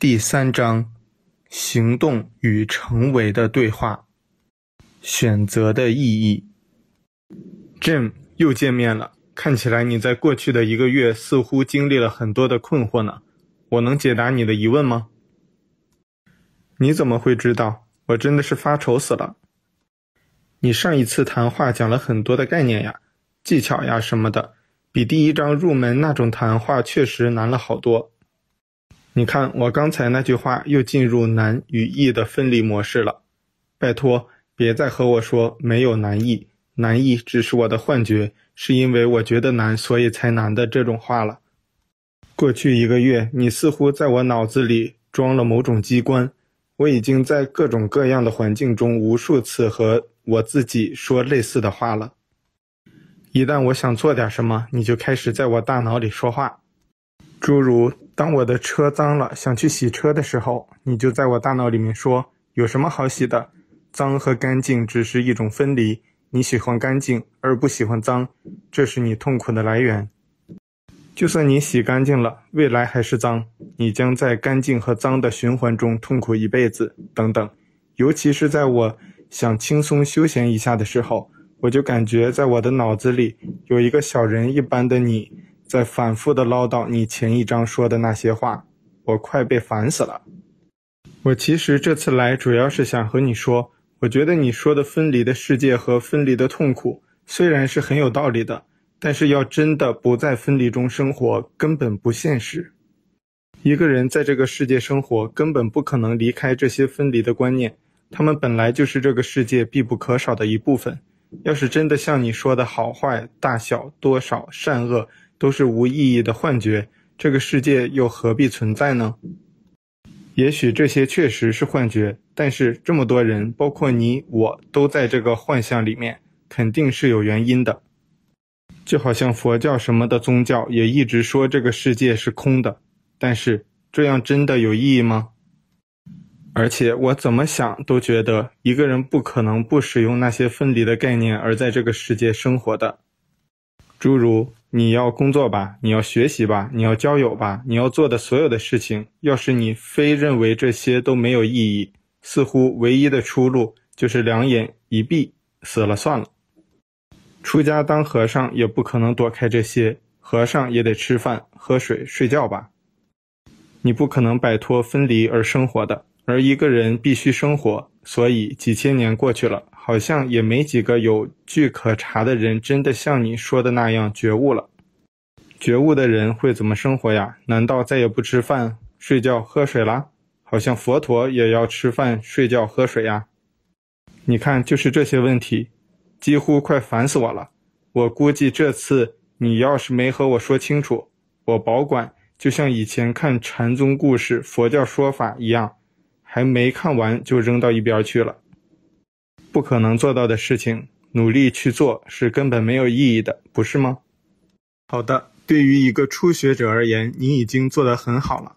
第三章：行动与成为的对话。选择的意义。Jim，又见面了。看起来你在过去的一个月似乎经历了很多的困惑呢。我能解答你的疑问吗？你怎么会知道？我真的是发愁死了。你上一次谈话讲了很多的概念呀、技巧呀什么的，比第一章入门那种谈话确实难了好多。你看，我刚才那句话又进入难与易的分离模式了。拜托，别再和我说没有难易，难易只是我的幻觉，是因为我觉得难，所以才难的这种话了。过去一个月，你似乎在我脑子里装了某种机关，我已经在各种各样的环境中无数次和我自己说类似的话了。一旦我想做点什么，你就开始在我大脑里说话。诸如，当我的车脏了，想去洗车的时候，你就在我大脑里面说：“有什么好洗的？脏和干净只是一种分离。你喜欢干净，而不喜欢脏，这是你痛苦的来源。就算你洗干净了，未来还是脏，你将在干净和脏的循环中痛苦一辈子。等等，尤其是在我想轻松休闲一下的时候，我就感觉在我的脑子里有一个小人一般的你。”在反复的唠叨你前一章说的那些话，我快被烦死了。我其实这次来主要是想和你说，我觉得你说的分离的世界和分离的痛苦虽然是很有道理的，但是要真的不在分离中生活根本不现实。一个人在这个世界生活根本不可能离开这些分离的观念，他们本来就是这个世界必不可少的一部分。要是真的像你说的好坏、大小、多少、善恶，都是无意义的幻觉，这个世界又何必存在呢？也许这些确实是幻觉，但是这么多人，包括你我，都在这个幻象里面，肯定是有原因的。就好像佛教什么的宗教也一直说这个世界是空的，但是这样真的有意义吗？而且我怎么想都觉得，一个人不可能不使用那些分离的概念而在这个世界生活的，诸如。你要工作吧，你要学习吧，你要交友吧，你要做的所有的事情，要是你非认为这些都没有意义，似乎唯一的出路就是两眼一闭，死了算了。出家当和尚也不可能躲开这些，和尚也得吃饭、喝水、睡觉吧。你不可能摆脱分离而生活的，而一个人必须生活，所以几千年过去了。好像也没几个有据可查的人真的像你说的那样觉悟了。觉悟的人会怎么生活呀？难道再也不吃饭、睡觉、喝水啦？好像佛陀也要吃饭、睡觉、喝水呀。你看，就是这些问题，几乎快烦死我了。我估计这次你要是没和我说清楚，我保管就像以前看禅宗故事、佛教说法一样，还没看完就扔到一边去了。不可能做到的事情，努力去做是根本没有意义的，不是吗？好的，对于一个初学者而言，你已经做得很好了。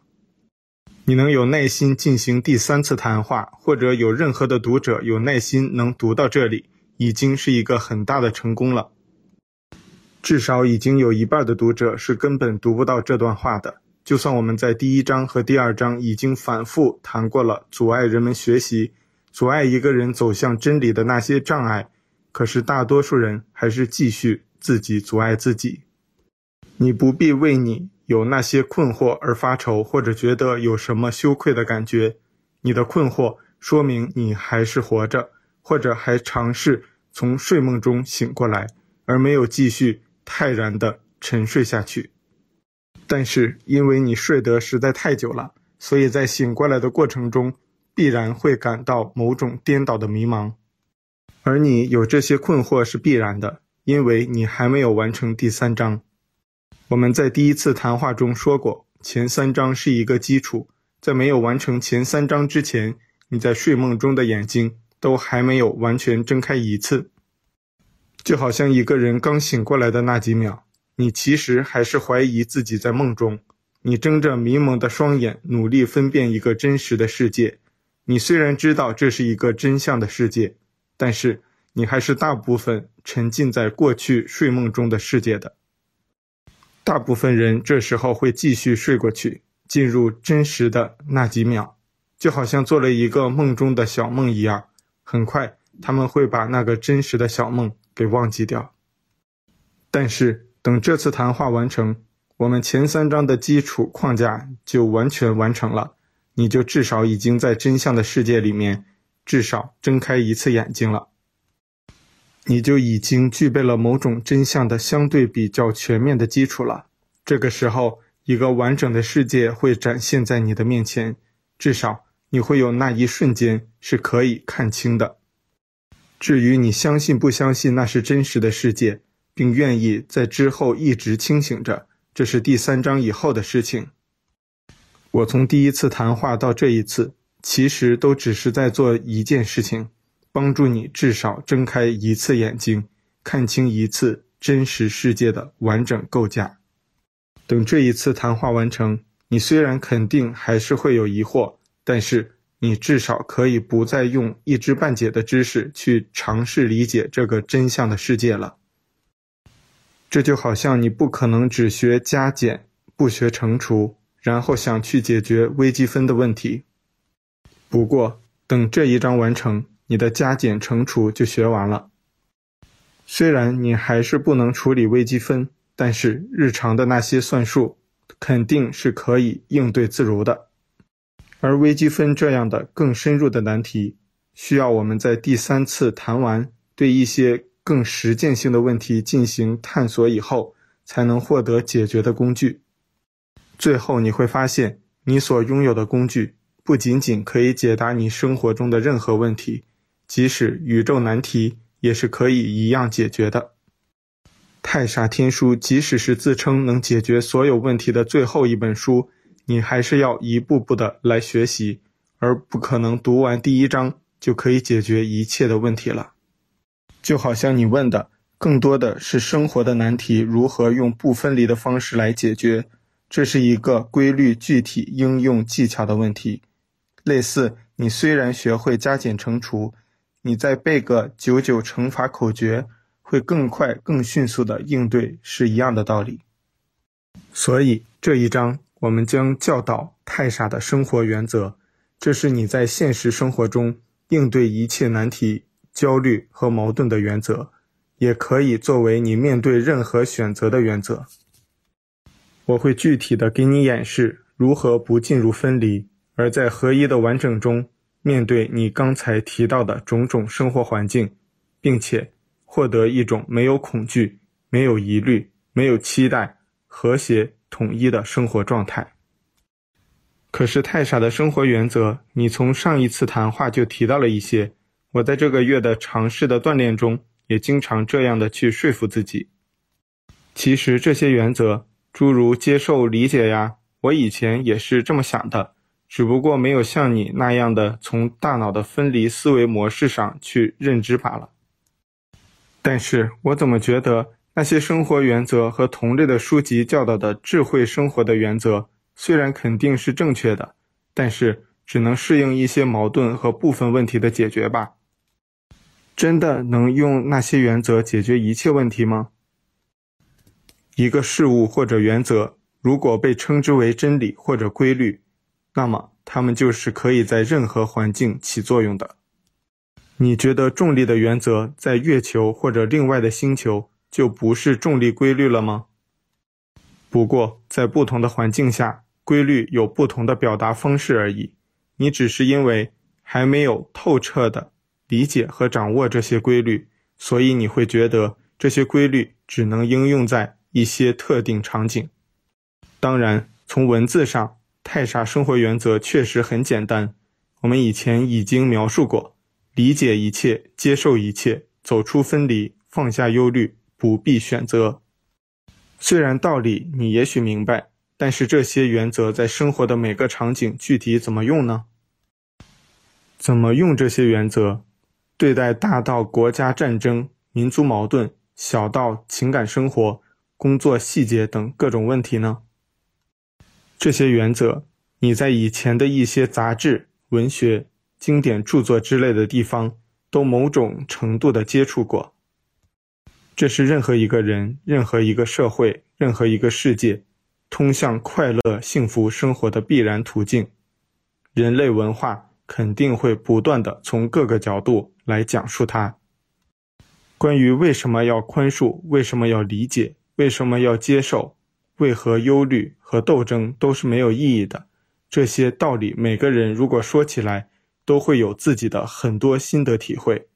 你能有耐心进行第三次谈话，或者有任何的读者有耐心能读到这里，已经是一个很大的成功了。至少已经有一半的读者是根本读不到这段话的。就算我们在第一章和第二章已经反复谈过了，阻碍人们学习。阻碍一个人走向真理的那些障碍，可是大多数人还是继续自己阻碍自己。你不必为你有那些困惑而发愁，或者觉得有什么羞愧的感觉。你的困惑说明你还是活着，或者还尝试从睡梦中醒过来，而没有继续泰然地沉睡下去。但是因为你睡得实在太久了，所以在醒过来的过程中，必然会感到某种颠倒的迷茫，而你有这些困惑是必然的，因为你还没有完成第三章。我们在第一次谈话中说过，前三章是一个基础，在没有完成前三章之前，你在睡梦中的眼睛都还没有完全睁开一次，就好像一个人刚醒过来的那几秒，你其实还是怀疑自己在梦中，你睁着迷蒙的双眼，努力分辨一个真实的世界。你虽然知道这是一个真相的世界，但是你还是大部分沉浸在过去睡梦中的世界的。大部分人这时候会继续睡过去，进入真实的那几秒，就好像做了一个梦中的小梦一样。很快，他们会把那个真实的小梦给忘记掉。但是，等这次谈话完成，我们前三章的基础框架就完全完成了。你就至少已经在真相的世界里面，至少睁开一次眼睛了。你就已经具备了某种真相的相对比较全面的基础了。这个时候，一个完整的世界会展现在你的面前，至少你会有那一瞬间是可以看清的。至于你相信不相信那是真实的世界，并愿意在之后一直清醒着，这是第三章以后的事情。我从第一次谈话到这一次，其实都只是在做一件事情，帮助你至少睁开一次眼睛，看清一次真实世界的完整构架。等这一次谈话完成，你虽然肯定还是会有疑惑，但是你至少可以不再用一知半解的知识去尝试理解这个真相的世界了。这就好像你不可能只学加减，不学乘除。然后想去解决微积分的问题。不过，等这一章完成，你的加减乘除就学完了。虽然你还是不能处理微积分，但是日常的那些算术肯定是可以应对自如的。而微积分这样的更深入的难题，需要我们在第三次谈完对一些更实践性的问题进行探索以后，才能获得解决的工具。最后你会发现，你所拥有的工具不仅仅可以解答你生活中的任何问题，即使宇宙难题也是可以一样解决的。太傻天书即使是自称能解决所有问题的最后一本书，你还是要一步步的来学习，而不可能读完第一章就可以解决一切的问题了。就好像你问的更多的是生活的难题如何用不分离的方式来解决。这是一个规律具体应用技巧的问题，类似你虽然学会加减乘除，你再背个九九乘法口诀，会更快更迅速的应对是一样的道理。所以这一章我们将教导太傻的生活原则，这是你在现实生活中应对一切难题、焦虑和矛盾的原则，也可以作为你面对任何选择的原则。我会具体的给你演示如何不进入分离，而在合一的完整中面对你刚才提到的种种生活环境，并且获得一种没有恐惧、没有疑虑、没有期待、和谐统一的生活状态。可是太傻的生活原则，你从上一次谈话就提到了一些，我在这个月的尝试的锻炼中也经常这样的去说服自己。其实这些原则。诸如接受、理解呀，我以前也是这么想的，只不过没有像你那样的从大脑的分离思维模式上去认知罢了。但是我怎么觉得那些生活原则和同类的书籍教导的智慧生活的原则，虽然肯定是正确的，但是只能适应一些矛盾和部分问题的解决吧？真的能用那些原则解决一切问题吗？一个事物或者原则，如果被称之为真理或者规律，那么它们就是可以在任何环境起作用的。你觉得重力的原则在月球或者另外的星球就不是重力规律了吗？不过，在不同的环境下，规律有不同的表达方式而已。你只是因为还没有透彻地理解和掌握这些规律，所以你会觉得这些规律只能应用在一些特定场景，当然，从文字上，太傻生活原则确实很简单。我们以前已经描述过：理解一切，接受一切，走出分离，放下忧虑，不必选择。虽然道理你也许明白，但是这些原则在生活的每个场景具体怎么用呢？怎么用这些原则？对待大到国家战争、民族矛盾，小到情感生活。工作细节等各种问题呢？这些原则，你在以前的一些杂志、文学、经典著作之类的地方都某种程度的接触过。这是任何一个人、任何一个社会、任何一个世界，通向快乐幸福生活的必然途径。人类文化肯定会不断地从各个角度来讲述它。关于为什么要宽恕，为什么要理解，为什么要接受，为何忧虑和斗争都是没有意义的，这些道理，每个人如果说起来，都会有自己的很多心得体会。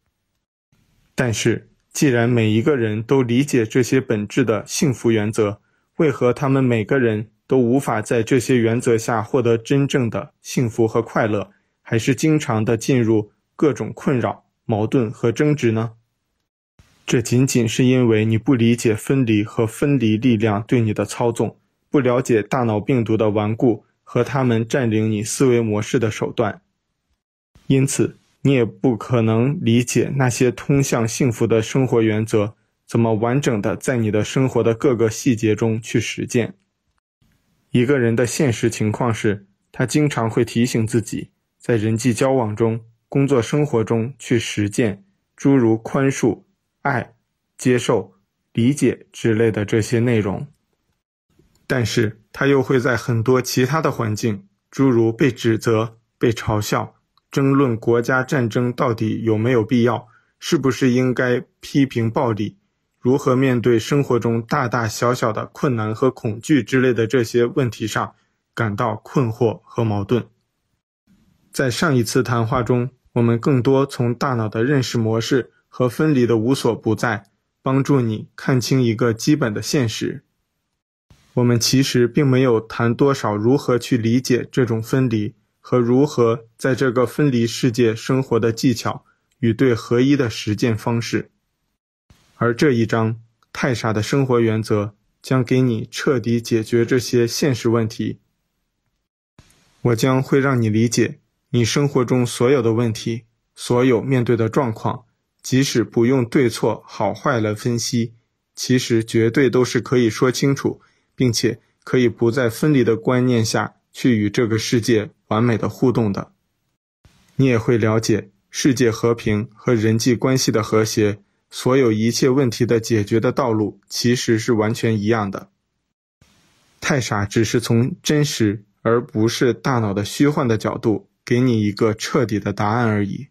但是，既然每一个人都理解这些本质的幸福原则，为何他们每个人都无法在这些原则下获得真正的幸福和快乐，还是经常的进入各种困扰、矛盾和争执呢？这仅仅是因为你不理解分离和分离力量对你的操纵，不了解大脑病毒的顽固和他们占领你思维模式的手段，因此你也不可能理解那些通向幸福的生活原则。怎么完整的在你的生活的各个细节中去实践？一个人的现实情况是，他经常会提醒自己，在人际交往中、工作生活中去实践诸如宽恕、爱、接受、理解之类的这些内容。但是他又会在很多其他的环境，诸如被指责、被嘲笑、争论国家战争到底有没有必要，是不是应该批评暴力。如何面对生活中大大小小的困难和恐惧之类的这些问题上，感到困惑和矛盾。在上一次谈话中，我们更多从大脑的认识模式和分离的无所不在，帮助你看清一个基本的现实。我们其实并没有谈多少如何去理解这种分离和如何在这个分离世界生活的技巧与对合一的实践方式。而这一章，太傻的生活原则将给你彻底解决这些现实问题。我将会让你理解，你生活中所有的问题，所有面对的状况，即使不用对错好坏来分析，其实绝对都是可以说清楚，并且可以不在分离的观念下去与这个世界完美的互动的。你也会了解，世界和平和人际关系的和谐。所有一切问题的解决的道路其实是完全一样的。太傻只是从真实而不是大脑的虚幻的角度给你一个彻底的答案而已。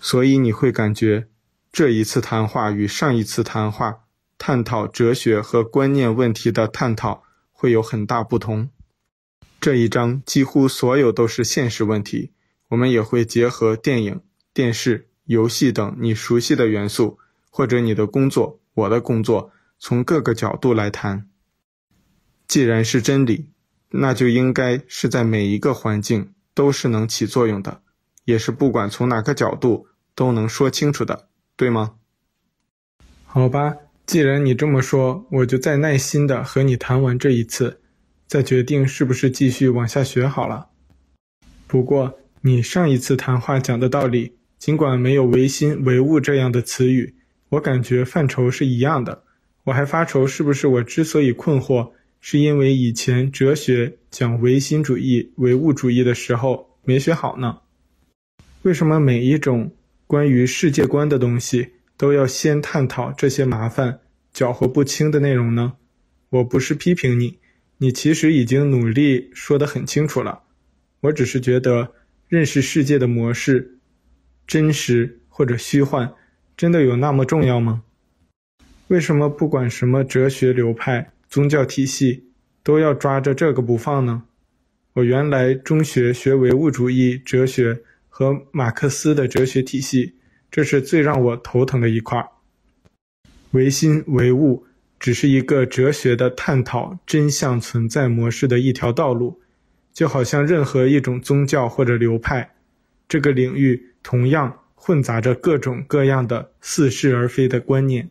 所以你会感觉这一次谈话与上一次谈话探讨哲学和观念问题的探讨会有很大不同。这一章几乎所有都是现实问题，我们也会结合电影、电视、游戏等你熟悉的元素。或者你的工作，我的工作，从各个角度来谈。既然是真理，那就应该是在每一个环境都是能起作用的，也是不管从哪个角度都能说清楚的，对吗？好吧，既然你这么说，我就再耐心的和你谈完这一次，再决定是不是继续往下学好了。不过，你上一次谈话讲的道理，尽管没有唯心唯物这样的词语。我感觉范畴是一样的，我还发愁是不是我之所以困惑，是因为以前哲学讲唯心主义、唯物主义的时候没学好呢？为什么每一种关于世界观的东西都要先探讨这些麻烦、搅和不清的内容呢？我不是批评你，你其实已经努力说得很清楚了。我只是觉得认识世界的模式，真实或者虚幻。真的有那么重要吗？为什么不管什么哲学流派、宗教体系，都要抓着这个不放呢？我原来中学学唯物主义哲学和马克思的哲学体系，这是最让我头疼的一块。唯心唯物只是一个哲学的探讨真相存在模式的一条道路，就好像任何一种宗教或者流派，这个领域同样。混杂着各种各样的似是而非的观念，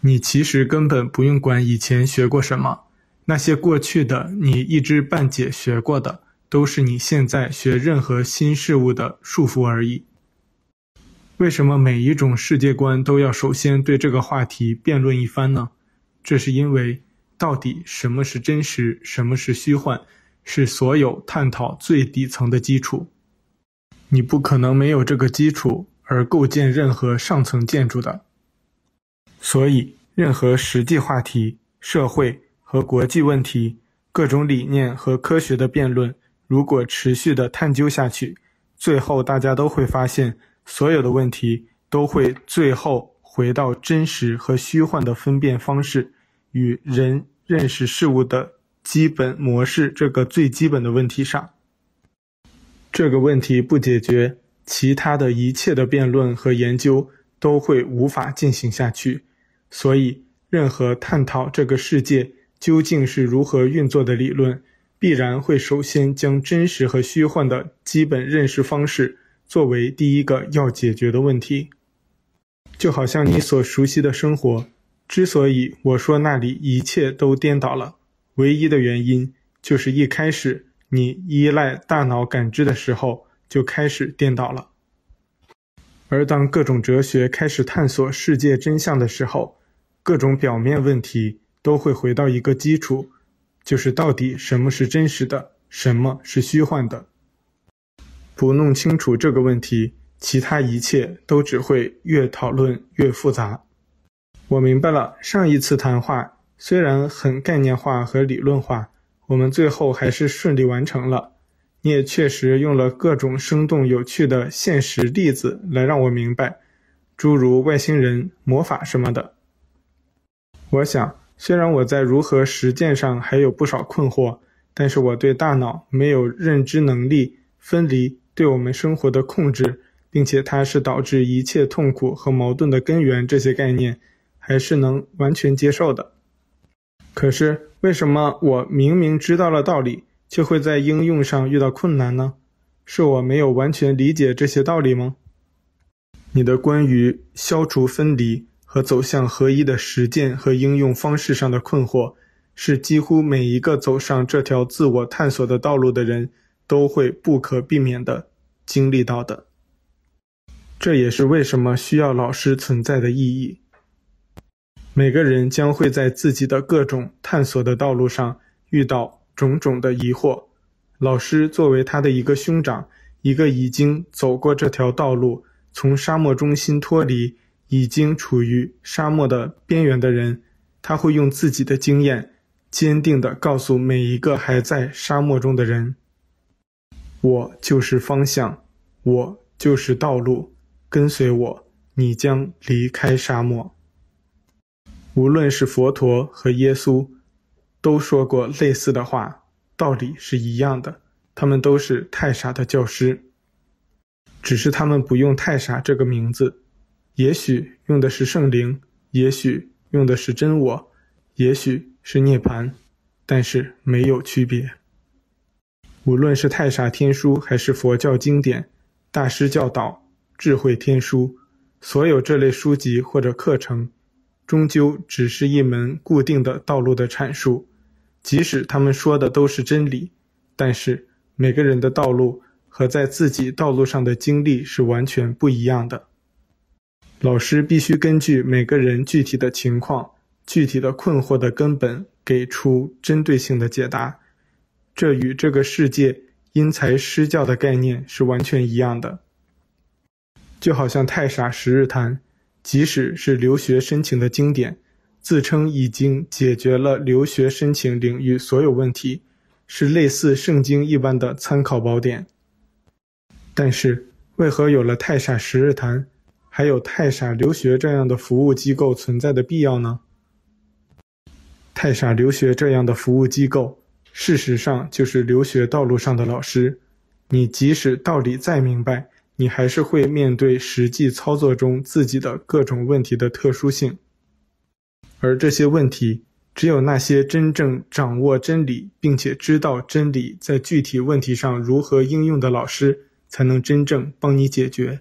你其实根本不用管以前学过什么，那些过去的你一知半解学过的，都是你现在学任何新事物的束缚而已。为什么每一种世界观都要首先对这个话题辩论一番呢？这是因为，到底什么是真实，什么是虚幻，是所有探讨最底层的基础。你不可能没有这个基础而构建任何上层建筑的，所以任何实际话题、社会和国际问题各种理念和科学的辩论，如果持续的探究下去，最后大家都会发现，所有的问题都会最后回到真实和虚幻的分辨方式与人认识事物的基本模式这个最基本的问题上。这个问题不解决，其他的一切的辩论和研究都会无法进行下去。所以，任何探讨这个世界究竟是如何运作的理论，必然会首先将真实和虚幻的基本认识方式作为第一个要解决的问题。就好像你所熟悉的生活，之所以我说那里一切都颠倒了，唯一的原因就是一开始你依赖大脑感知的时候就开始颠倒了。而当各种哲学开始探索世界真相的时候，各种表面问题都会回到一个基础，就是到底什么是真实的，什么是虚幻的。不弄清楚这个问题，其他一切都只会越讨论越复杂。我明白了，上一次谈话虽然很概念化和理论化，我们最后还是顺利完成了。你也确实用了各种生动有趣的现实例子来让我明白，诸如外星人、魔法什么的。我想，虽然我在如何实践上还有不少困惑，但是我对大脑没有认知能力、分离对我们生活的控制，并且它是导致一切痛苦和矛盾的根源这些概念，还是能完全接受的。可是，为什么我明明知道了道理，却会在应用上遇到困难呢？是我没有完全理解这些道理吗？你的关于消除分离，和走向合一的实践和应用方式上的困惑，是几乎每一个走上这条自我探索的道路的人都会不可避免地经历到的。这也是为什么需要老师存在的意义。每个人将会在自己的各种探索的道路上遇到种种的疑惑，老师作为他的一个兄长，一个已经走过这条道路，从沙漠中心脱离。已经处于沙漠的边缘的人，他会用自己的经验，坚定地告诉每一个还在沙漠中的人：“我就是方向，我就是道路，跟随我，你将离开沙漠。”无论是佛陀和耶稣，都说过类似的话，道理是一样的。他们都是太傻的教师，只是他们不用“太傻”这个名字。也许用的是圣灵，也许用的是真我，也许是涅槃，但是没有区别。无论是太傻天书还是佛教经典、大师教导、智慧天书，所有这类书籍或者课程，终究只是一门固定的道路的阐述。即使他们说的都是真理，但是每个人的道路和在自己道路上的经历是完全不一样的。老师必须根据每个人具体的情况、具体的困惑的根本，给出针对性的解答。这与这个世界因材施教的概念是完全一样的。就好像《太傻十日谈》，即使是留学申请的经典，自称已经解决了留学申请领域所有问题，是类似圣经一般的参考宝典。但是，为何有了《太傻十日谈》？还有太傻留学这样的服务机构存在的必要呢？太傻留学这样的服务机构，事实上就是留学道路上的老师。你即使道理再明白，你还是会面对实际操作中自己的各种问题的特殊性。而这些问题，只有那些真正掌握真理，并且知道真理在具体问题上如何应用的老师，才能真正帮你解决。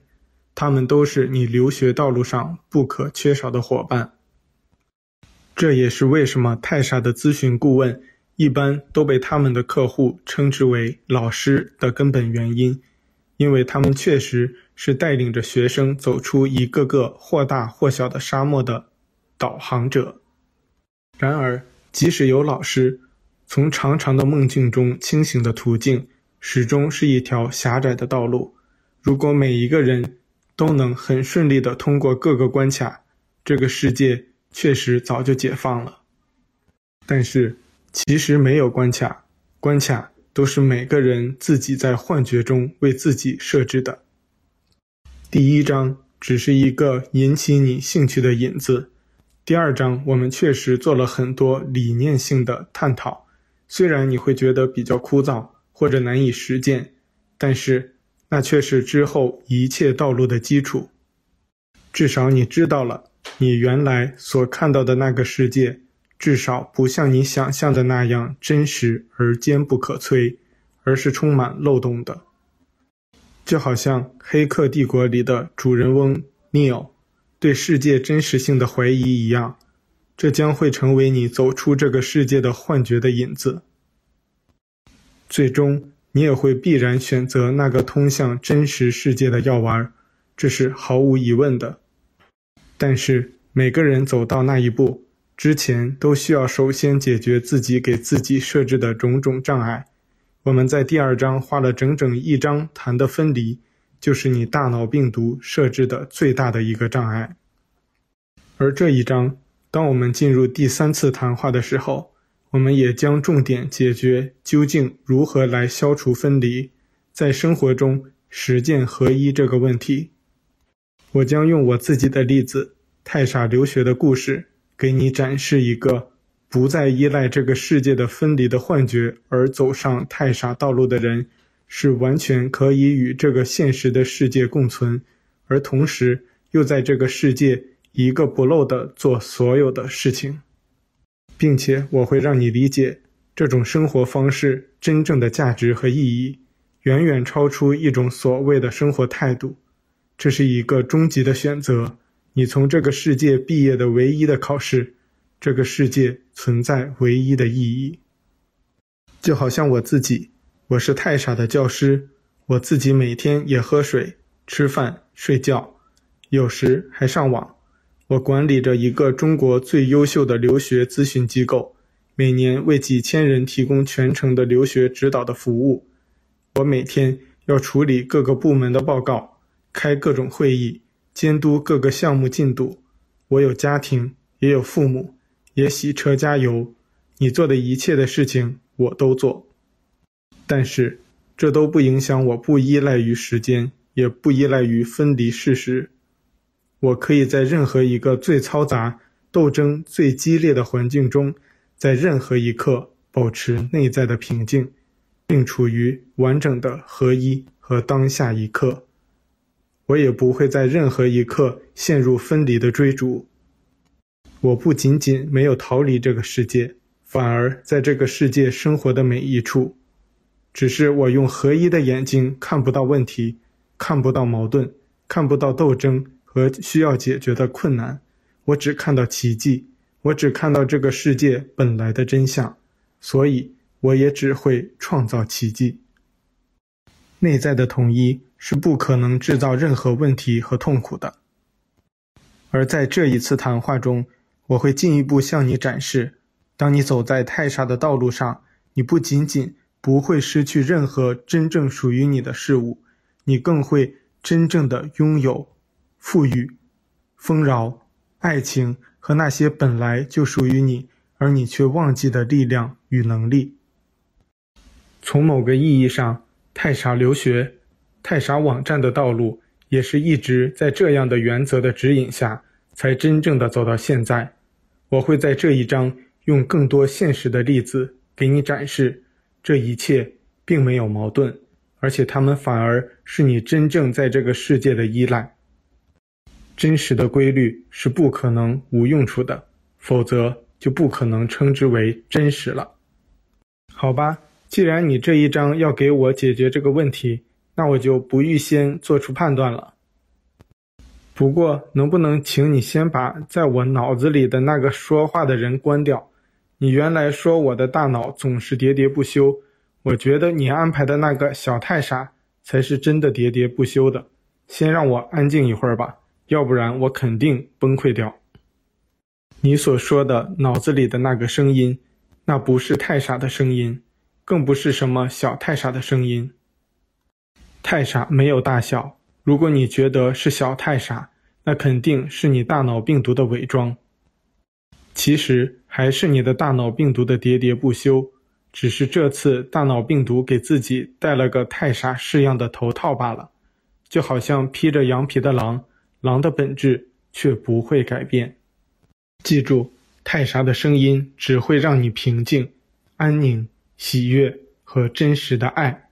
他们都是你留学道路上不可缺少的伙伴。这也是为什么太傻的咨询顾问一般都被他们的客户称之为老师的根本原因，因为他们确实是带领着学生走出一个个或大或小的沙漠的导航者。然而，即使有老师，从长长的梦境中清醒的途径，始终是一条狭窄的道路。如果每一个人，都能很顺利地通过各个关卡，这个世界确实早就解放了。但是，其实没有关卡，关卡都是每个人自己在幻觉中为自己设置的。第一章只是一个引起你兴趣的引子。第二章我们确实做了很多理念性的探讨，虽然你会觉得比较枯燥或者难以实践，但是那却是之后一切道路的基础。至少你知道了，你原来所看到的那个世界，至少不像你想象的那样真实而坚不可摧，而是充满漏洞的。就好像《黑客帝国》里的主人翁 Neo 对世界真实性的怀疑一样，这将会成为你走出这个世界的幻觉的引子。最终，你也会必然选择那个通向真实世界的药丸，这是毫无疑问的。但是，每个人走到那一步之前，都需要首先解决自己给自己设置的种种障碍。我们在第二章花了整整一章谈的分离，就是你大脑病毒设置的最大的一个障碍。而这一章，当我们进入第三次谈话的时候，我们也将重点解决究竟如何来消除分离，在生活中实践合一这个问题。我将用我自己的例子——太傻留学的故事，给你展示一个。不再依赖这个世界的分离的幻觉而走上太傻道路的人，是完全可以与这个现实的世界共存，而同时又在这个世界一个不漏地做所有的事情，并且我会让你理解这种生活方式真正的价值和意义，远远超出一种所谓的生活态度。这是一个终极的选择，你从这个世界毕业的唯一的考试。这个世界存在唯一的意义，就好像我自己，我是太傻的教师，我自己每天也喝水、吃饭、睡觉，有时还上网。我管理着一个中国最优秀的留学咨询机构，每年为几千人提供全程的留学指导的服务。我每天要处理各个部门的报告，开各种会议，监督各个项目进度。我有家庭，也有父母。也洗车加油，你做的一切的事情我都做，但是这都不影响我不依赖于时间，也不依赖于分离事实。我可以在任何一个最嘈杂、斗争最激烈的环境中，在任何一刻保持内在的平静，并处于完整的合一和当下一刻。我也不会在任何一刻陷入分离的追逐。我不仅仅没有逃离这个世界，反而在这个世界生活的每一处。只是我用合一的眼睛看不到问题，看不到矛盾，看不到斗争和需要解决的困难。我只看到奇迹，我只看到这个世界本来的真相，所以我也只会创造奇迹。内在的统一是不可能制造任何问题和痛苦的。而在这一次谈话中，我会进一步向你展示，当你走在太傻的道路上，你不仅仅不会失去任何真正属于你的事物，你更会真正的拥有富裕、丰饶、爱情和那些本来就属于你而你却忘记的力量与能力。从某个意义上，太傻留学、太傻网站的道路也是一直在这样的原则的指引下，才真正的走到现在。我会在这一章用更多现实的例子给你展示，这一切并没有矛盾，而且他们反而是你真正在这个世界的依赖。真实的规律是不可能无用处的，否则就不可能称之为真实了。好吧，既然你这一章要给我解决这个问题，那我就不预先做出判断了。不过，能不能请你先把在我脑子里的那个说话的人关掉？你原来说我的大脑总是喋喋不休，我觉得你安排的那个小太傻才是真的喋喋不休的。先让我安静一会儿吧，要不然我肯定崩溃掉。你所说的脑子里的那个声音，那不是太傻的声音，更不是什么小太傻的声音。太傻没有大小。如果你觉得是小太傻，那肯定是你大脑病毒的伪装。其实还是你的大脑病毒的喋喋不休，只是这次大脑病毒给自己戴了个太傻式样的头套罢了，就好像披着羊皮的狼，狼的本质却不会改变。记住，太傻的声音只会让你平静、安宁、喜悦和真实的爱。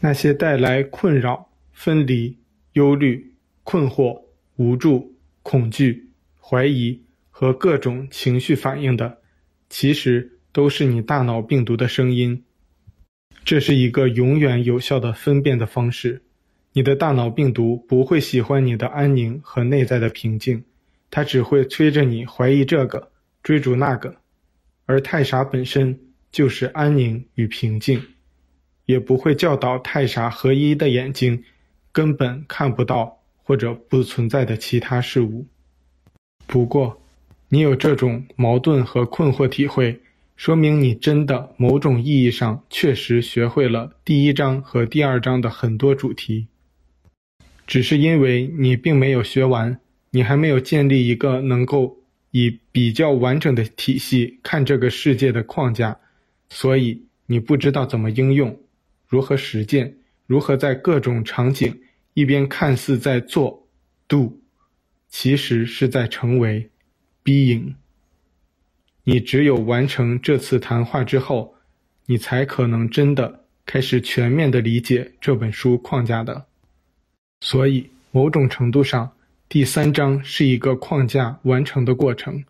那些带来困扰、分离、忧虑、困惑、无助、恐惧、怀疑。和各种情绪反应的，其实都是你大脑病毒的声音。这是一个永远有效的分辨的方式。你的大脑病毒不会喜欢你的安宁和内在的平静，它只会催着你怀疑这个，追逐那个。而太傻本身就是安宁与平静，也不会教导太傻合一的眼睛根本看不到或者不存在的其他事物。不过，你有这种矛盾和困惑体会，说明你真的某种意义上确实学会了第一章和第二章的很多主题。只是因为你并没有学完，你还没有建立一个能够以比较完整的体系看这个世界的框架，所以你不知道怎么应用，如何实践，如何在各种场景一边看似在做，do，其实是在成为。Being，你只有完成这次谈话之后，你才可能真的开始全面的理解这本书框架的。所以，某种程度上，第三章是一个框架完成的过程。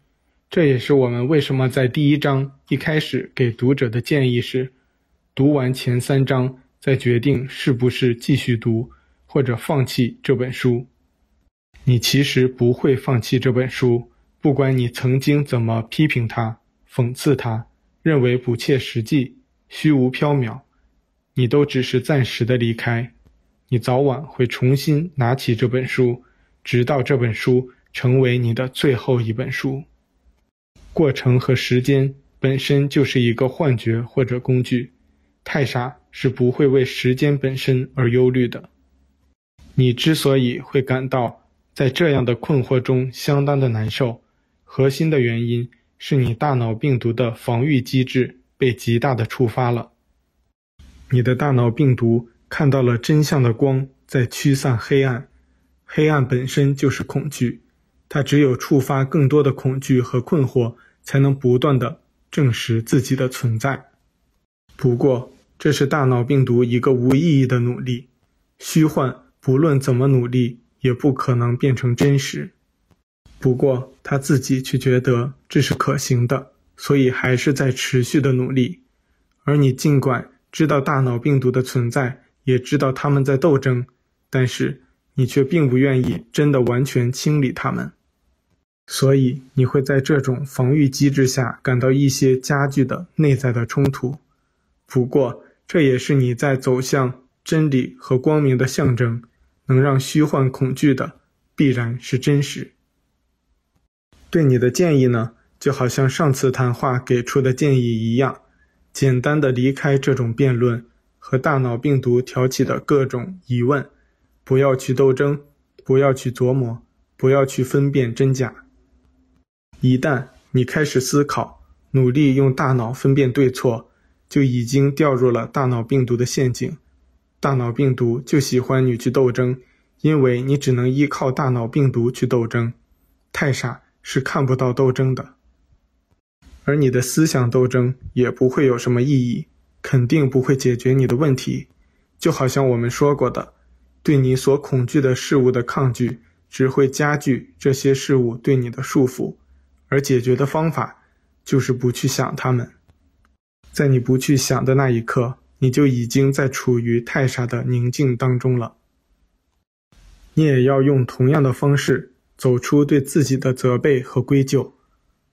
这也是我们为什么在第一章一开始给读者的建议是，读完前三章再决定是不是继续读或者放弃这本书。你其实不会放弃这本书。不管你曾经怎么批评他、讽刺他，认为不切实际、虚无缥缈，你都只是暂时的离开。你早晚会重新拿起这本书，直到这本书成为你的最后一本书。过程和时间本身就是一个幻觉或者工具。太傻是不会为时间本身而忧虑的。你之所以会感到在这样的困惑中相当的难受，核心的原因是你大脑病毒的防御机制被极大的触发了。你的大脑病毒看到了真相的光在驱散黑暗，黑暗本身就是恐惧，它只有触发更多的恐惧和困惑，才能不断地证实自己的存在。不过，这是大脑病毒一个无意义的努力，虚幻不论怎么努力也不可能变成真实。不过他自己却觉得这是可行的，所以还是在持续的努力。而你尽管知道大脑病毒的存在，也知道他们在斗争，但是你却并不愿意真的完全清理他们。所以你会在这种防御机制下感到一些加剧的内在的冲突。不过这也是你在走向真理和光明的象征，能让虚幻恐惧的必然是真实。对你的建议呢，就好像上次谈话给出的建议一样，简单的离开这种辩论和大脑病毒挑起的各种疑问，不要去斗争，不要去琢磨，不要去分辨真假。一旦你开始思考，努力用大脑分辨对错，就已经掉入了大脑病毒的陷阱。大脑病毒就喜欢你去斗争，因为你只能依靠大脑病毒去斗争。太傻。是看不到斗争的，而你的思想斗争也不会有什么意义，肯定不会解决你的问题。就好像我们说过的，对你所恐惧的事物的抗拒，只会加剧这些事物对你的束缚，而解决的方法就是不去想它们。在你不去想的那一刻，你就已经在处于太傻的宁静当中了。你也要用同样的方式。走出对自己的责备和归咎，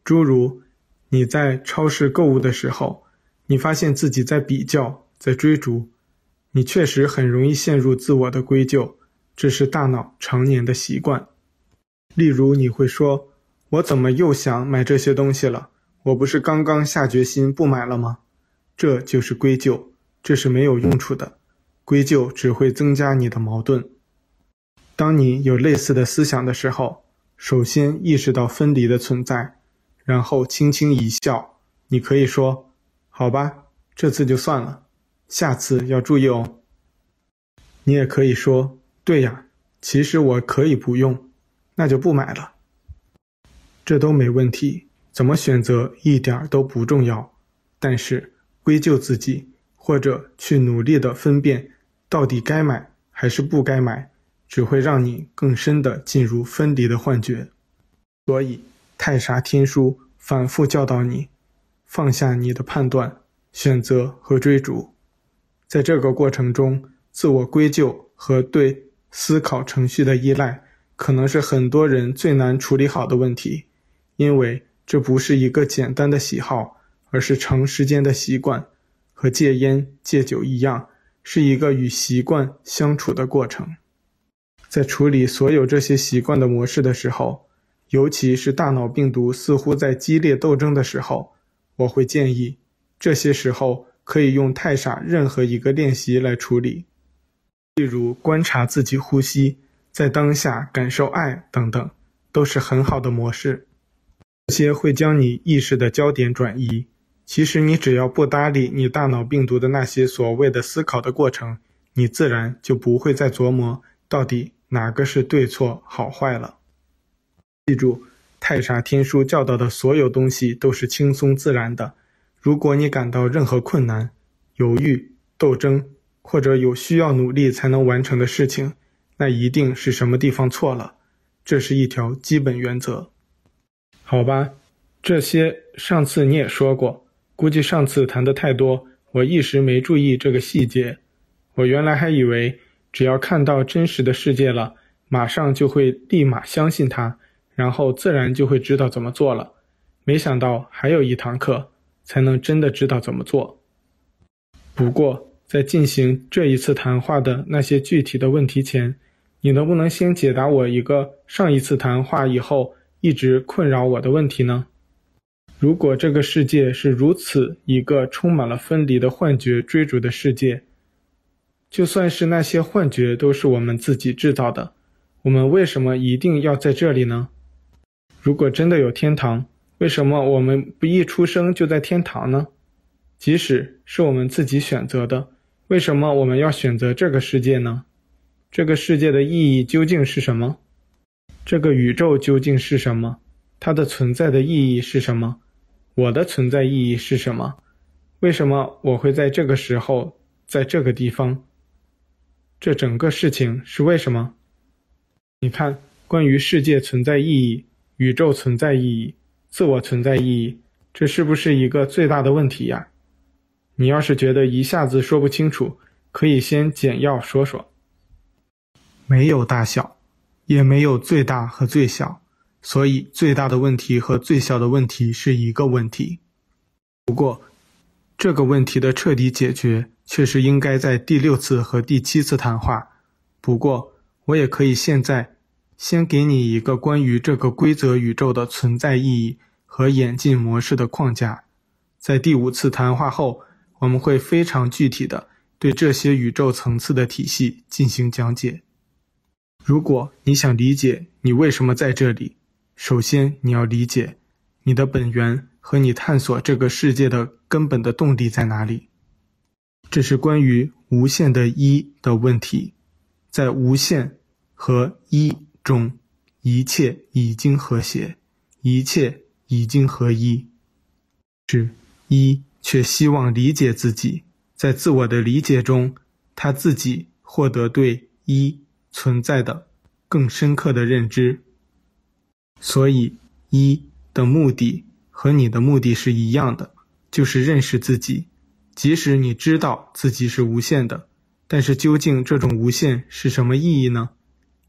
诸如你在超市购物的时候，你发现自己在比较，在追逐，你确实很容易陷入自我的归咎，这是大脑常年的习惯。例如，你会说：“我怎么又想买这些东西了？我不是刚刚下决心不买了吗？”这就是归咎，这是没有用处的，归咎只会增加你的矛盾。当你有类似的思想的时候，首先意识到分离的存在，然后轻轻一笑。你可以说：“好吧，这次就算了，下次要注意哦。”你也可以说：“对呀，其实我可以不用，那就不买了。”这都没问题，怎么选择一点都不重要。但是归咎自己，或者去努力的分辨到底该买还是不该买，只会让你更深的进入分离的幻觉。所以，太傻天书反复教导你，放下你的判断、选择和追逐。在这个过程中，自我归咎和对思考程序的依赖，可能是很多人最难处理好的问题，因为这不是一个简单的喜好，而是长时间的习惯，和戒烟、戒酒一样，是一个与习惯相处的过程。在处理所有这些习惯的模式的时候，尤其是大脑病毒似乎在激烈斗争的时候，我会建议，这些时候可以用太傻任何一个练习来处理，例如观察自己呼吸，在当下感受爱等等，都是很好的模式。这些会将你意识的焦点转移。其实你只要不搭理你大脑病毒的那些所谓的思考的过程，你自然就不会再琢磨到底哪个是对错好坏了。记住，太傻天书教导的所有东西都是轻松自然的。如果你感到任何困难、犹豫、斗争，或者有需要努力才能完成的事情，那一定是什么地方错了。这是一条基本原则。好吧，这些上次你也说过，估计上次谈得太多，我一时没注意这个细节。我原来还以为，只要看到真实的世界了，马上就会立马相信它。然后自然就会知道怎么做了，没想到还有一堂课才能真的知道怎么做。不过，在进行这一次谈话的那些具体的问题前，你能不能先解答我一个上一次谈话以后一直困扰我的问题呢？如果这个世界是如此一个充满了分离的幻觉追逐的世界，就算是那些幻觉都是我们自己制造的，我们为什么一定要在这里呢？如果真的有天堂，为什么我们不一出生就在天堂呢？即使是我们自己选择的，为什么我们要选择这个世界呢？这个世界的意义究竟是什么？这个宇宙究竟是什么？它的存在的意义是什么？我的存在意义是什么？为什么我会在这个时候，在这个地方？这整个事情是为什么？你看，关于世界存在意义。宇宙存在意义，自我存在意义，这是不是一个最大的问题呀？你要是觉得一下子说不清楚，可以先简要说说。没有大小，也没有最大和最小，所以最大的问题和最小的问题是一个问题。不过，这个问题的彻底解决，却是应该在第六次和第七次谈话。不过，我也可以现在。先给你一个关于这个规则宇宙的存在意义和演进模式的框架，在第五次谈话后，我们会非常具体的对这些宇宙层次的体系进行讲解。如果你想理解你为什么在这里，首先你要理解你的本源和你探索这个世界的根本的动力在哪里。这是关于无限的一的问题，在无限和一。中，一切已经和谐，一切已经合一，是一却希望理解自己，在自我的理解中，他自己获得对一存在的更深刻的认知。所以，一的目的和你的目的是一样的，就是认识自己。即使你知道自己是无限的，但是究竟这种无限是什么意义呢？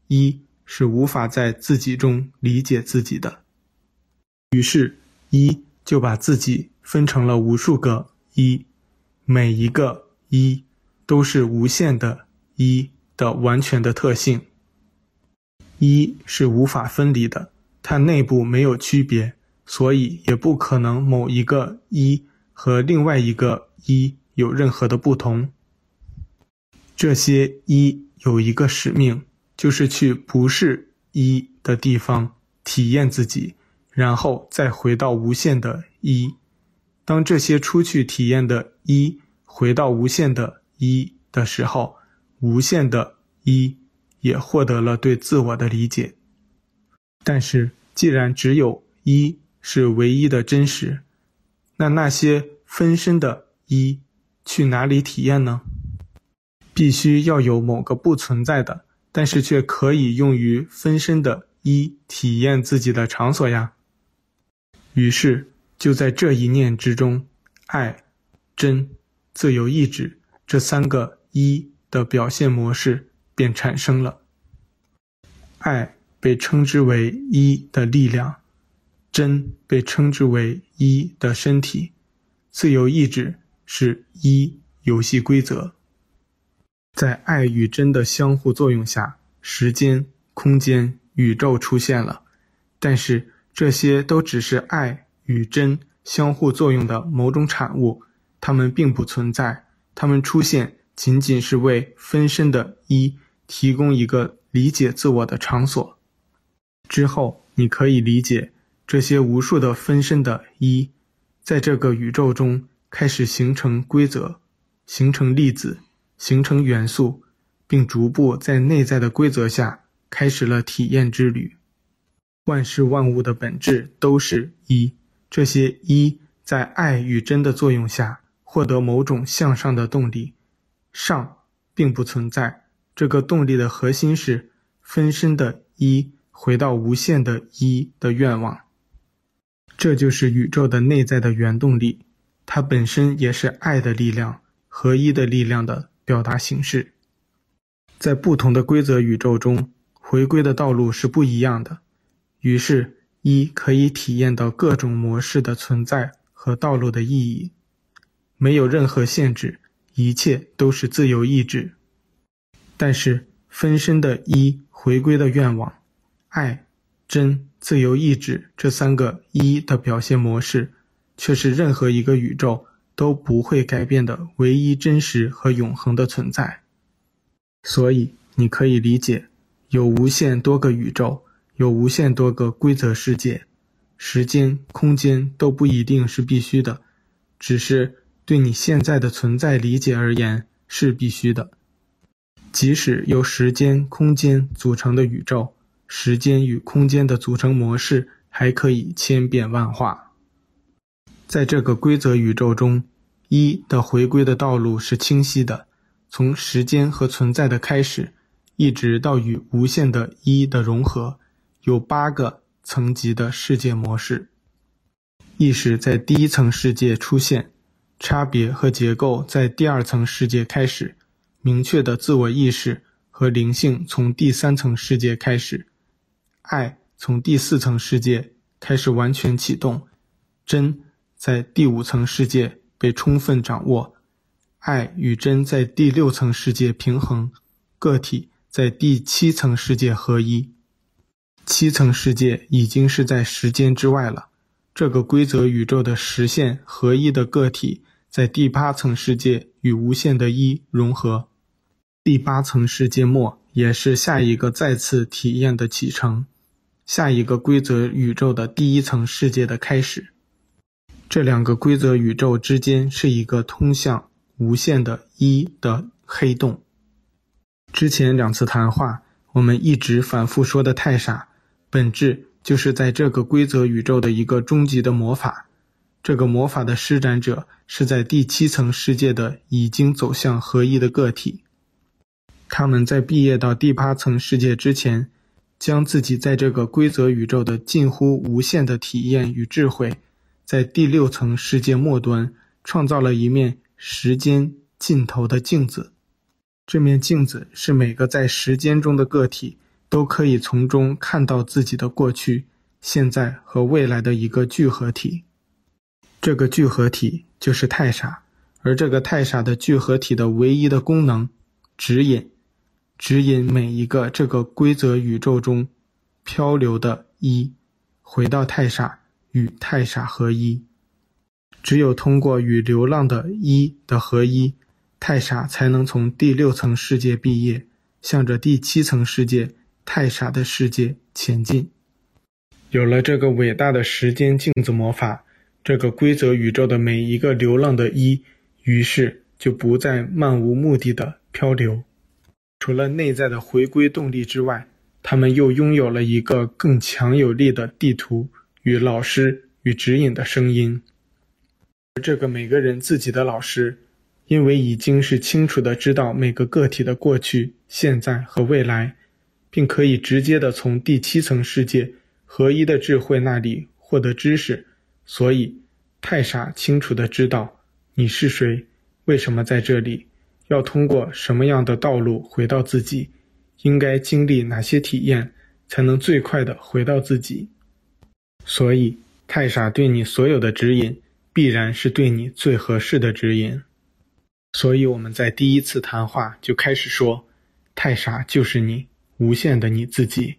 一。是无法在自己中理解自己的，于是，一就把自己分成了无数个一，每一个一都是无限的一的完全的特性。一是无法分离的，它内部没有区别，所以也不可能某一个一和另外一个一有任何的不同。这些一有一个使命。就是去不是一的地方体验自己，然后再回到无限的一。当这些出去体验的一回到无限的一的时候，无限的一也获得了对自我的理解。但是，既然只有一是唯一的真实，那那些分身的一去哪里体验呢？必须要有某个不存在的，但是却可以用于分身的一体验自己的场所呀。于是，就在这一念之中，爱、真、自由意志这三个一的表现模式便产生了。爱被称之为一的力量，真被称之为一的身体，自由意志是一游戏规则。在爱与真的相互作用下，时间、空间、宇宙出现了，但是这些都只是爱。与真相互作用的某种产物，它们并不存在，它们出现仅仅是为分身的一提供一个理解自我的场所。之后，你可以理解这些无数的分身的一，在这个宇宙中开始形成规则，形成粒子，形成元素，并逐步在内在的规则下开始了体验之旅。万事万物的本质都是一。这些一在爱与真的作用下获得某种向上的动力，上并不存在。这个动力的核心是分身的一回到无限的一的愿望。这就是宇宙的内在的原动力，它本身也是爱的力量、合一的力量的表达形式。在不同的规则宇宙中，回归的道路是不一样的。于是。一可以体验到各种模式的存在和道路的意义，没有任何限制，一切都是自由意志。但是分身的一回归的愿望，爱、真、自由意志这三个一的表现模式，却是任何一个宇宙都不会改变的唯一真实和永恒的存在。所以你可以理解，有无限多个宇宙。有无限多个规则世界，时间、空间都不一定是必须的，只是对你现在的存在理解而言是必须的。即使由时间、空间组成的宇宙，时间与空间的组成模式还可以千变万化。在这个规则宇宙中，一的回归的道路是清晰的，从时间和存在的开始，一直到与无限的一的融合。有八个层级的世界模式，意识在第一层世界出现，差别和结构在第二层世界开始，明确的自我意识和灵性从第三层世界开始，爱从第四层世界开始完全启动，真在第五层世界被充分掌握，爱与真在第六层世界平衡，个体在第七层世界合一。七层世界已经是在时间之外了。这个规则宇宙的实现合一的个体，在第八层世界与无限的一融合。第八层世界末也是下一个再次体验的启程，下一个规则宇宙的第一层世界的开始。这两个规则宇宙之间是一个通向无限的一的黑洞。之前两次谈话，我们一直反复说的太傻。本质就是在这个规则宇宙的一个终极的魔法，这个魔法的施展者是在第七层世界的已经走向合一的个体。他们在毕业到第八层世界之前，将自己在这个规则宇宙的近乎无限的体验与智慧，在第六层世界末端创造了一面时间尽头的镜子。这面镜子是每个在时间中的个体。都可以从中看到自己的过去、现在和未来的一个聚合体。这个聚合体就是太傻，而这个太傻的聚合体的唯一的功能，指引，指引每一个这个规则宇宙中漂流的一，回到太傻与太傻合一。只有通过与流浪的一的合一，太傻才能从第六层世界毕业，向着第七层世界。太傻的世界前进，有了这个伟大的时间镜子魔法，这个规则宇宙的每一个流浪的一，于是就不再漫无目的的漂流。除了内在的回归动力之外，他们又拥有了一个更强有力的地图与老师与指引的声音。而这个每个人自己的老师，因为已经是清楚的知道每个个体的过去、现在和未来，并可以直接的从第七层世界合一的智慧那里获得知识，所以太傻清楚的知道你是谁，为什么在这里，要通过什么样的道路回到自己，应该经历哪些体验，才能最快的回到自己。所以太傻对你所有的指引，必然是对你最合适的指引。所以我们在第一次谈话就开始说，太傻就是你，无限的你自己。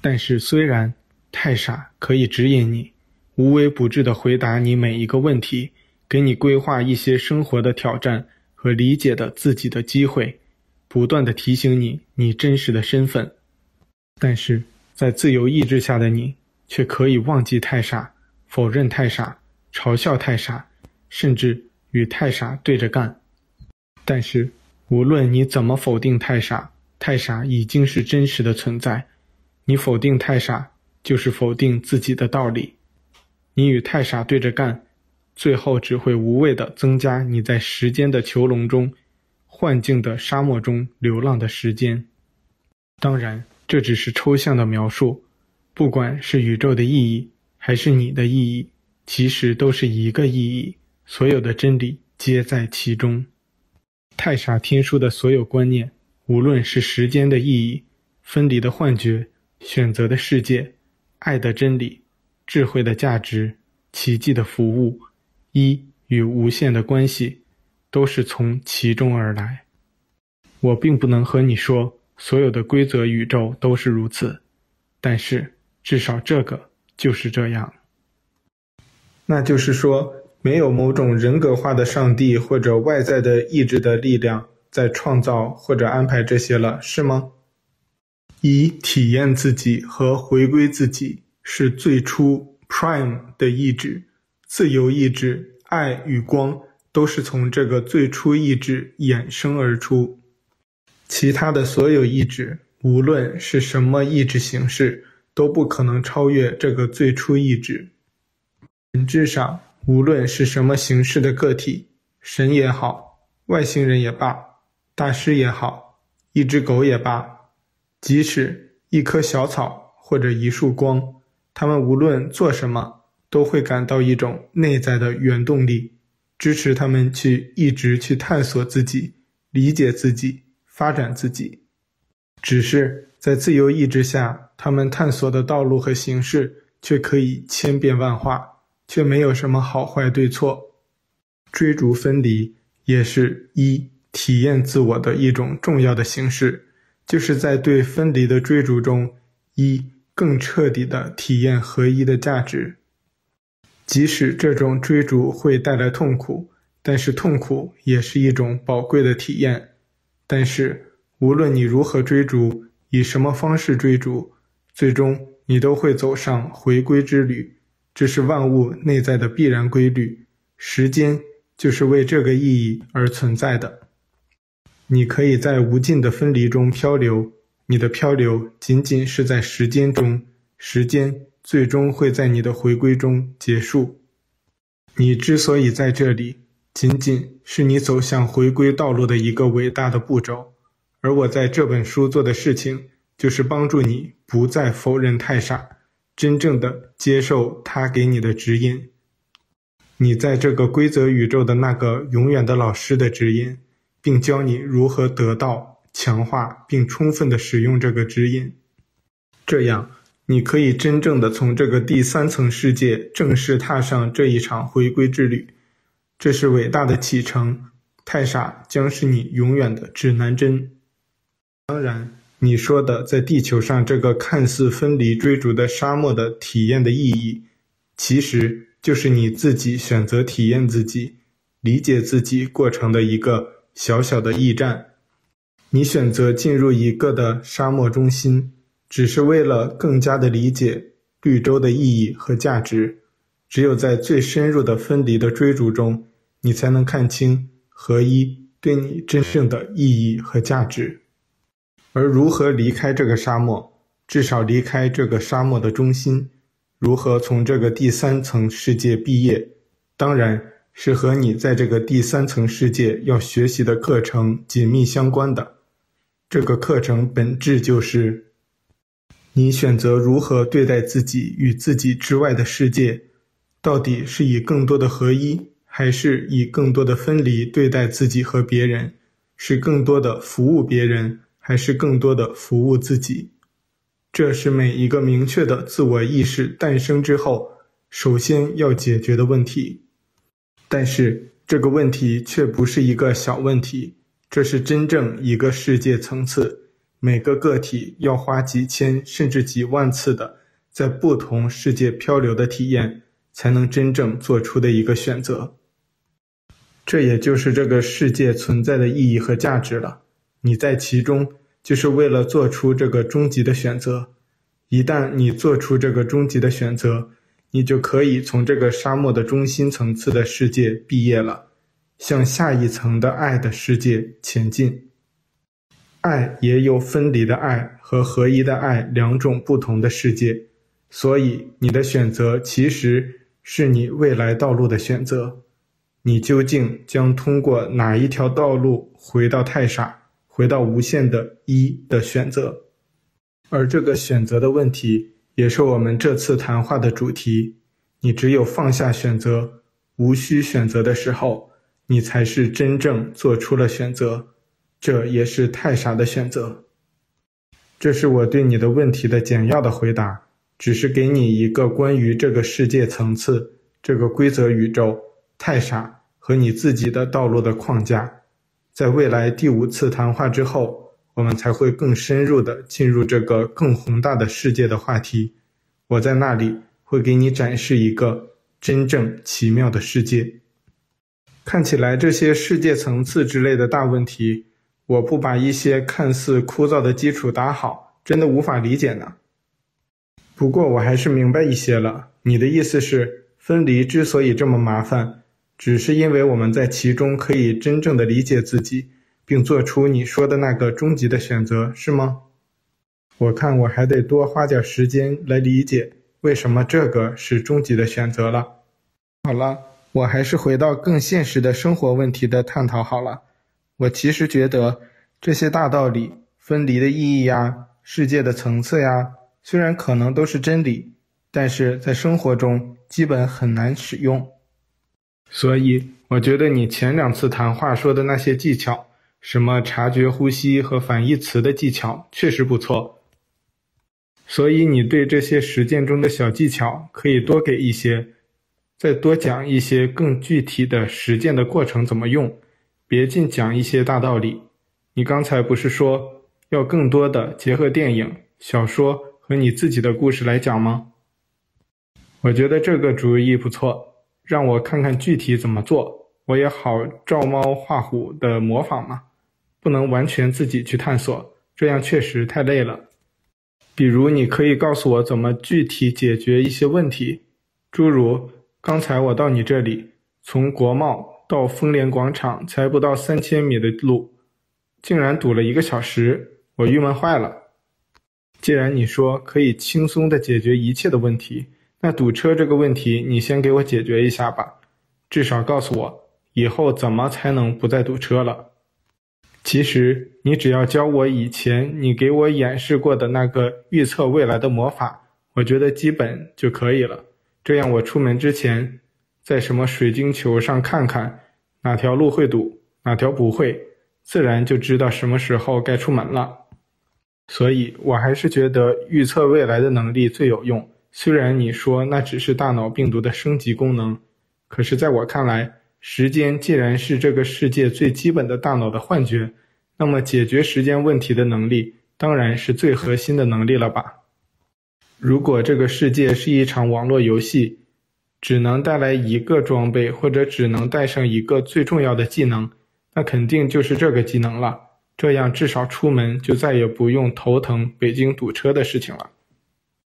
但是虽然太傻可以指引你，无微不至地回答你每一个问题，给你规划一些生活的挑战和理解的自己的机会，不断地提醒你你真实的身份。但是在自由意志下的你，却可以忘记太傻，否认太傻，嘲笑太傻，甚至。与太傻对着干，但是无论你怎么否定太傻，太傻已经是真实的存在。你否定太傻，就是否定自己的道理。你与太傻对着干，最后只会无谓地增加你在时间的囚笼中、幻境的沙漠中流浪的时间。当然，这只是抽象的描述。不管是宇宙的意义，还是你的意义，其实都是一个意义。所有的真理皆在其中。太傻天书的所有观念，无论是时间的意义、分离的幻觉、选择的世界、爱的真理、智慧的价值、奇迹的服务、一与无限的关系，都是从其中而来。我并不能和你说所有的规则宇宙都是如此，但是至少这个就是这样。那就是说。没有某种人格化的上帝或者外在的意志的力量在创造或者安排这些了，是吗？以体验自己和回归自己是最初 prime 的意志，自由意志、爱与光都是从这个最初意志衍生而出。其他的所有意志，无论是什么意志形式，都不可能超越这个最初意志。本质上。无论是什么形式的个体，神也好，外星人也罢，大师也好，一只狗也罢，即使一棵小草或者一束光，他们无论做什么，都会感到一种内在的原动力，支持他们去一直去探索自己、理解自己、发展自己。只是在自由意志下，他们探索的道路和形式却可以千变万化。却没有什么好坏对错，追逐分离也是一体验自我的一种重要的形式，就是在对分离的追逐中，一更彻底的体验合一的价值。即使这种追逐会带来痛苦，但是痛苦也是一种宝贵的体验。但是无论你如何追逐，以什么方式追逐，最终你都会走上回归之旅。这是万物内在的必然规律，时间就是为这个意义而存在的。你可以在无尽的分离中漂流，你的漂流仅仅是在时间中，时间最终会在你的回归中结束。你之所以在这里，仅仅是你走向回归道路的一个伟大的步骤。而我在这本书做的事情，就是帮助你不再否认太傻。真正的接受他给你的指引，你在这个规则宇宙的那个永远的老师的指引，并教你如何得到、强化并充分的使用这个指引。这样，你可以真正的从这个第三层世界正式踏上这一场回归之旅。这是伟大的启程，太傻将是你永远的指南针。当然。你说的在地球上这个看似分离追逐的沙漠的体验的意义，其实就是你自己选择体验自己、理解自己过程的一个小小的驿站。你选择进入一个的沙漠中心，只是为了更加的理解、绿洲的意义和价值。只有在最深入的分离的追逐中，你才能看清合一对你真正的意义和价值。而如何离开这个沙漠，至少离开这个沙漠的中心，如何从这个第三层世界毕业，当然是和你在这个第三层世界要学习的课程紧密相关的。这个课程本质就是，你选择如何对待自己与自己之外的世界，到底是以更多的合一，还是以更多的分离对待自己和别人？是更多的服务别人，还是更多的服务自己？这是每一个明确的自我意识诞生之后，首先要解决的问题。但是这个问题却不是一个小问题。这是真正一个世界层次，每个个体要花几千甚至几万次的在不同世界漂流的体验，才能真正做出的一个选择。这也就是这个世界存在的意义和价值了。你在其中，就是为了做出这个终极的选择。一旦你做出这个终极的选择，你就可以从这个沙漠的中心层次的世界毕业了。向下一层的爱的世界前进。爱也有分离的爱和合一的爱两种不同的世界，所以你的选择其实是你未来道路的选择。你究竟将通过哪一条道路回到太傻，回到无限的一的选择？而这个选择的问题，也是我们这次谈话的主题。你只有放下选择，无需选择的时候。你才是真正做出了选择，这也是太傻的选择。这是我对你的问题的简要的回答，只是给你一个关于这个世界层次、这个规则宇宙、太傻和你自己的道路的框架。在未来第五次谈话之后，我们才会更深入地进入这个更宏大的世界的话题。我在那里会给你展示一个真正奇妙的世界。看起来这些世界层次之类的大问题，我不把一些看似枯燥的基础打好，真的无法理解呢。不过我还是明白一些了。你的意思是，分离之所以这么麻烦，只是因为我们在其中可以真正的理解自己，并做出你说的那个终极的选择，是吗？我看我还得多花点时间来理解为什么这个是终极的选择了。好了。我还是回到更现实的生活问题的探讨好了。我其实觉得这些大道理、分离的意义呀、世界的层次呀，虽然可能都是真理，但是在生活中基本很难使用。所以，我觉得你前两次谈话说的那些技巧，什么察觉呼吸和反义词的技巧，确实不错。所以，你对这些实践中的小技巧可以多给一些。再多讲一些更具体的实践的过程怎么用，别净讲一些大道理。你刚才不是说要更多的结合电影、小说和你自己的故事来讲吗？我觉得这个主意不错，让我看看具体怎么做，我也好照猫画虎的模仿嘛。不能完全自己去探索，这样确实太累了。比如，你可以告诉我怎么具体解决一些问题，诸如。刚才我到你这里，从国贸到丰联广场才不到三千米的路，竟然堵了一个小时，我郁闷坏了。既然你说可以轻松地解决一切的问题，那堵车这个问题你先给我解决一下吧，至少告诉我以后怎么才能不再堵车了。其实你只要教我以前你给我演示过的那个预测未来的魔法，我觉得基本就可以了。这样，我出门之前，在什么水晶球上看看哪条路会堵，哪条不会，自然就知道什么时候该出门了。所以，我还是觉得预测未来的能力最有用。虽然你说那只是大脑病毒的升级功能，可是在我看来，时间既然是这个世界最基本的大脑的幻觉，那么解决时间问题的能力，当然是最核心的能力了吧。如果这个世界是一场网络游戏，只能带来一个装备，或者只能带上一个最重要的技能，那肯定就是这个技能了。这样至少出门就再也不用头疼北京堵车的事情了。